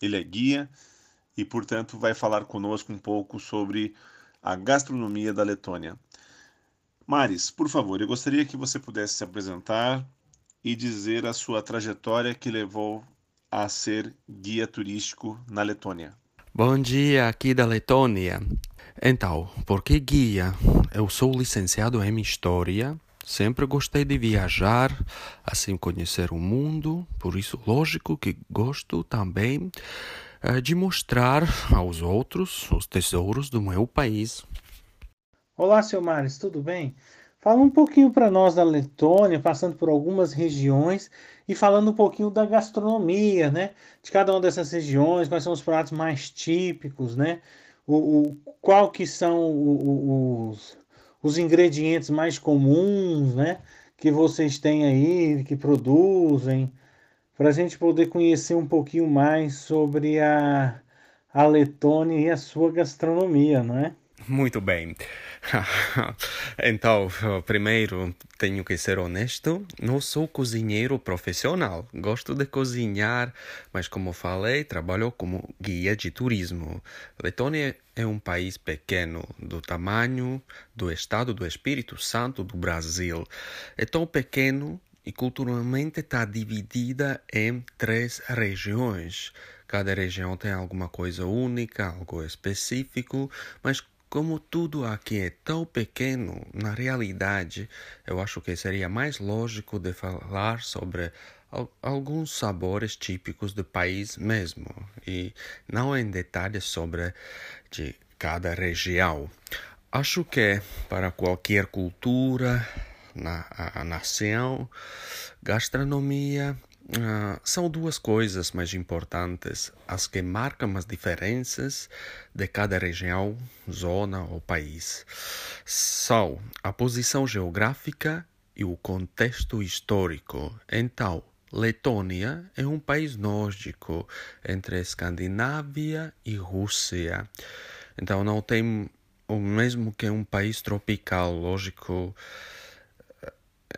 Ele é guia e, portanto, vai falar conosco um pouco sobre a gastronomia da Letônia. Maris, por favor, eu gostaria que você pudesse se apresentar e dizer a sua trajetória que levou a ser guia turístico na Letônia. Bom dia, aqui da Letônia. Então, por que guia? Eu sou licenciado em História Sempre gostei de viajar, assim conhecer o mundo, por isso, lógico que gosto também uh, de mostrar aos outros os tesouros do meu país. Olá, seu Maris, tudo bem? Fala um pouquinho para nós da Letônia, passando por algumas regiões e falando um pouquinho da gastronomia, né? De cada uma dessas regiões, quais são os pratos mais típicos, né? O, o qual que são os, os ingredientes mais comuns, né? Que vocês têm aí, que produzem, para a gente poder conhecer um pouquinho mais sobre a, a Letônia e a sua gastronomia, não é? Muito bem. então, primeiro tenho que ser honesto, não sou cozinheiro profissional. Gosto de cozinhar, mas como falei, trabalho como guia de turismo. Letônia é um país pequeno, do tamanho do estado do Espírito Santo do Brasil. É tão pequeno e culturalmente está dividida em três regiões. Cada região tem alguma coisa única, algo específico, mas como tudo aqui é tão pequeno, na realidade, eu acho que seria mais lógico de falar sobre alguns sabores típicos do país mesmo, e não em detalhes sobre de cada região. Acho que para qualquer cultura, na nação, gastronomia Uh, são duas coisas mais importantes, as que marcam as diferenças de cada região, zona ou país. São a posição geográfica e o contexto histórico. Então, Letônia é um país nórdico entre Escandinávia e Rússia. Então, não tem o mesmo que um país tropical, lógico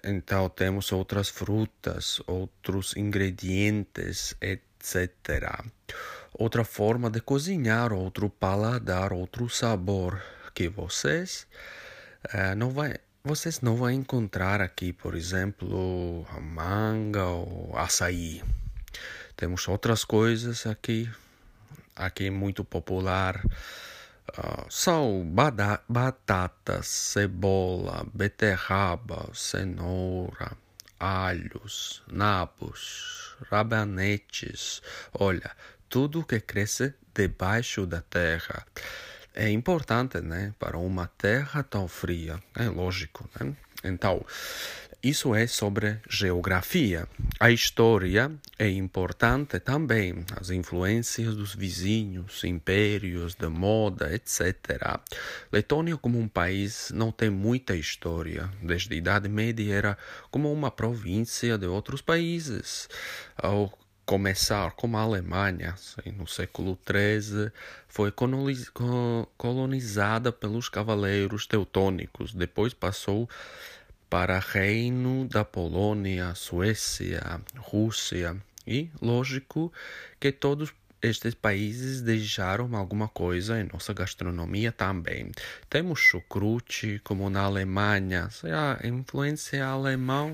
então temos outras frutas, outros ingredientes, etc. Outra forma de cozinhar, outro paladar, outro sabor que vocês uh, não vai, vocês não vão encontrar aqui, por exemplo, a manga ou açaí. Temos outras coisas aqui, aqui muito popular São batatas, cebola, beterraba, cenoura, alhos, nabos, rabanetes. Olha, tudo que cresce debaixo da terra. É importante, né? Para uma terra tão fria. É lógico, né? Então, isso é sobre geografia. A história é importante também, as influências dos vizinhos, impérios, de moda, etc. Letônia, como um país, não tem muita história. Desde a Idade Média era como uma província de outros países. Ao começar como a Alemanha, assim, no século XIII, foi colonizada pelos cavaleiros teutônicos. Depois passou para Reino da Polônia, Suécia, Rússia e, lógico, que todos estes países deixaram alguma coisa em nossa gastronomia também. Temos chucrute, como na Alemanha. A influência alemã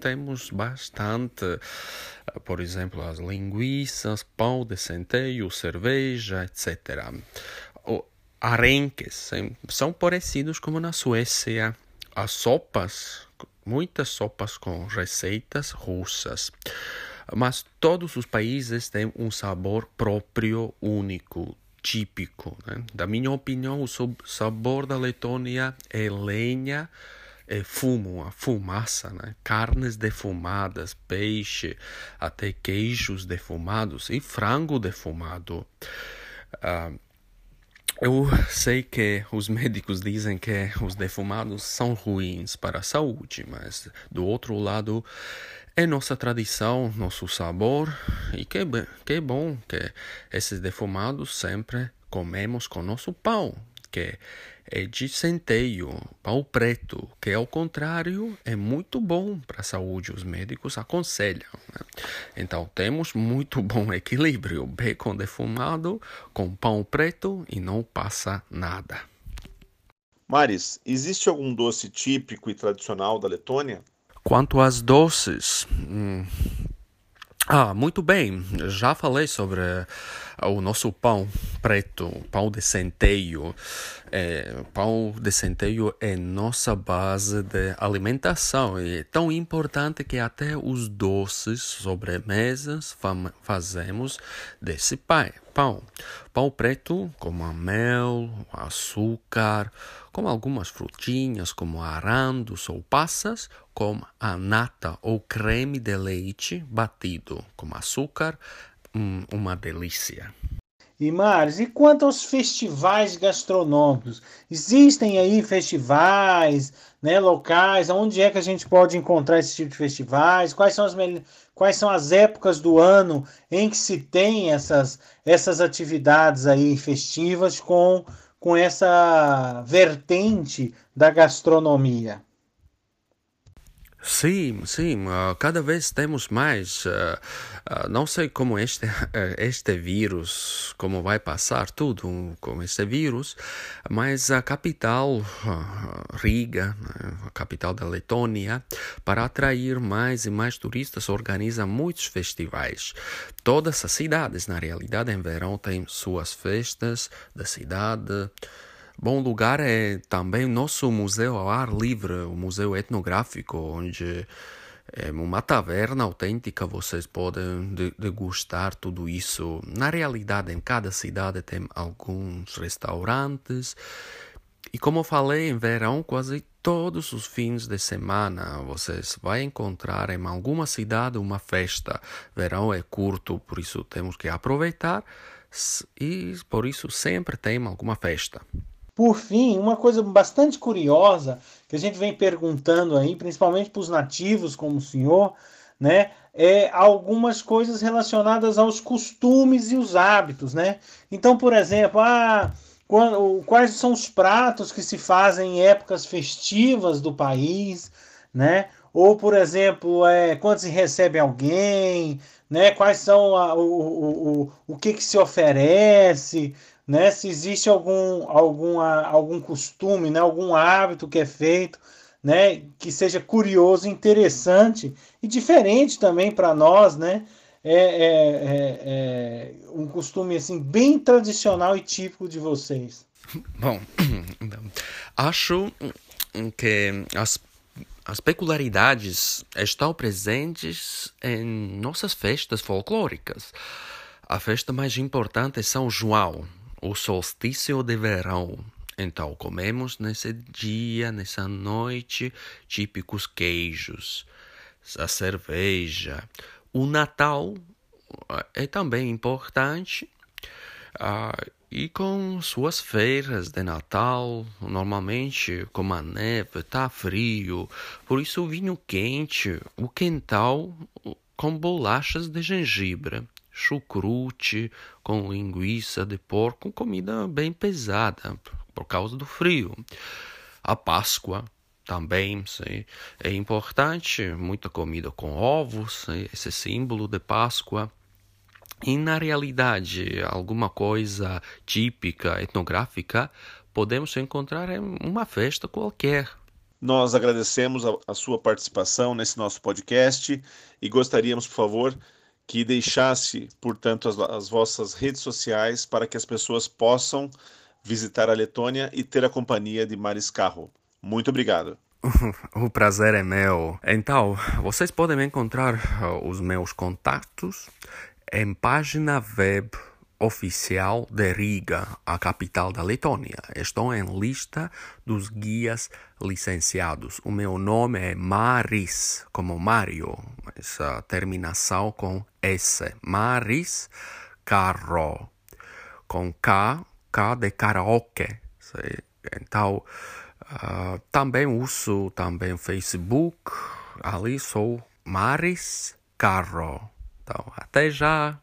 temos bastante. Por exemplo, as linguiças, pão de centeio, cerveja, etc. Arenques são parecidos como na Suécia as sopas, muitas sopas com receitas russas. Mas todos os países têm um sabor próprio, único, típico. Né? Da minha opinião, o sabor da Letônia é lenha é fumo, a fumaça, né? carnes defumadas, peixe, até queijos defumados e frango defumado. Uh, eu sei que os médicos dizem que os defumados são ruins para a saúde, mas do outro lado é nossa tradição, nosso sabor e que, que bom que esses defumados sempre comemos com nosso pão, que é de centeio, pão preto, que ao contrário é muito bom para a saúde, os médicos aconselham. Né? Então temos muito bom equilíbrio, bacon defumado com pão preto e não passa nada. Maris, existe algum doce típico e tradicional da Letônia? Quanto às doces, hum, ah, muito bem. Já falei sobre o nosso pão preto, pão de centeio. É, pão de centeio é nossa base de alimentação e é tão importante que até os doces, sobremesas, fazemos desse pão. Pão, preto como a mel, açúcar, com algumas frutinhas como arandos ou passas, com a nata ou creme de leite batido com açúcar, uma delícia. E Maris, e quanto aos festivais gastronômicos? Existem aí festivais, né, locais? Onde é que a gente pode encontrar esse tipo de festivais? Quais são as quais são as épocas do ano em que se tem essas essas atividades aí festivas com com essa vertente da gastronomia? Sim, sim, uh, cada vez temos mais. Uh, uh, não sei como este, este vírus, como vai passar tudo com este vírus, mas a capital, Riga, a capital da Letônia, para atrair mais e mais turistas, organiza muitos festivais. Todas as cidades, na realidade, em verão, têm suas festas da cidade. Bom lugar é também nosso museu ao ar livre, o museu etnográfico, onde é uma taverna autêntica, vocês podem degustar tudo isso. Na realidade, em cada cidade tem alguns restaurantes. E como falei, em verão, quase todos os fins de semana vocês vão encontrar em alguma cidade uma festa. Verão é curto, por isso temos que aproveitar e por isso sempre tem alguma festa. Por fim, uma coisa bastante curiosa que a gente vem perguntando aí, principalmente para os nativos como o senhor, né, é algumas coisas relacionadas aos costumes e os hábitos, né? Então, por exemplo, ah, quais são os pratos que se fazem em épocas festivas do país, né? Ou, por exemplo, é, quando se recebe alguém, né? Quais são a, o, o, o, o que, que se oferece, né? Se existe algum, alguma, algum costume, né? algum hábito que é feito, né? Que seja curioso, interessante e diferente também para nós, né? É, é, é, é, um costume assim bem tradicional e típico de vocês. Bom, então, acho que as as peculiaridades estão presentes em nossas festas folclóricas. A festa mais importante é São João, o solstício de verão. Então comemos nesse dia, nessa noite, típicos queijos, a cerveja. O Natal é também importante. Uh, e com suas feiras de Natal, normalmente como a neve, tá frio, por isso o vinho quente, o quental com bolachas de gengibre chucrute com linguiça de porco, comida bem pesada por causa do frio. A Páscoa também sim, é importante, muita comida com ovos, esse símbolo de Páscoa. E na realidade, alguma coisa típica, etnográfica, podemos encontrar em uma festa qualquer. Nós agradecemos a, a sua participação nesse nosso podcast e gostaríamos, por favor, que deixasse, portanto, as, as vossas redes sociais para que as pessoas possam visitar a Letônia e ter a companhia de Maris Carro. Muito obrigado. O prazer é meu. Então, vocês podem encontrar uh, os meus contatos em página web oficial de Riga, a capital da Letônia. Estou em lista dos guias licenciados. O meu nome é Maris, como Mario, essa terminação com S. Maris Carro, com K, K de karaoke. Então, uh, também uso também Facebook. Ali sou Maris Carro. Então, até já!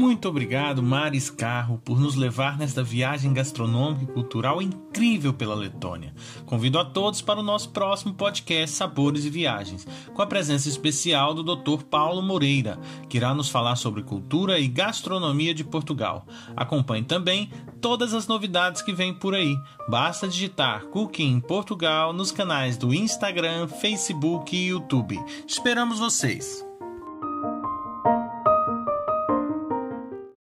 Muito obrigado, Maris Carro, por nos levar nesta viagem gastronômica e cultural incrível pela Letônia. Convido a todos para o nosso próximo podcast Sabores e Viagens, com a presença especial do Dr. Paulo Moreira, que irá nos falar sobre cultura e gastronomia de Portugal. Acompanhe também todas as novidades que vêm por aí. Basta digitar Cooking Portugal nos canais do Instagram, Facebook e YouTube. Esperamos vocês!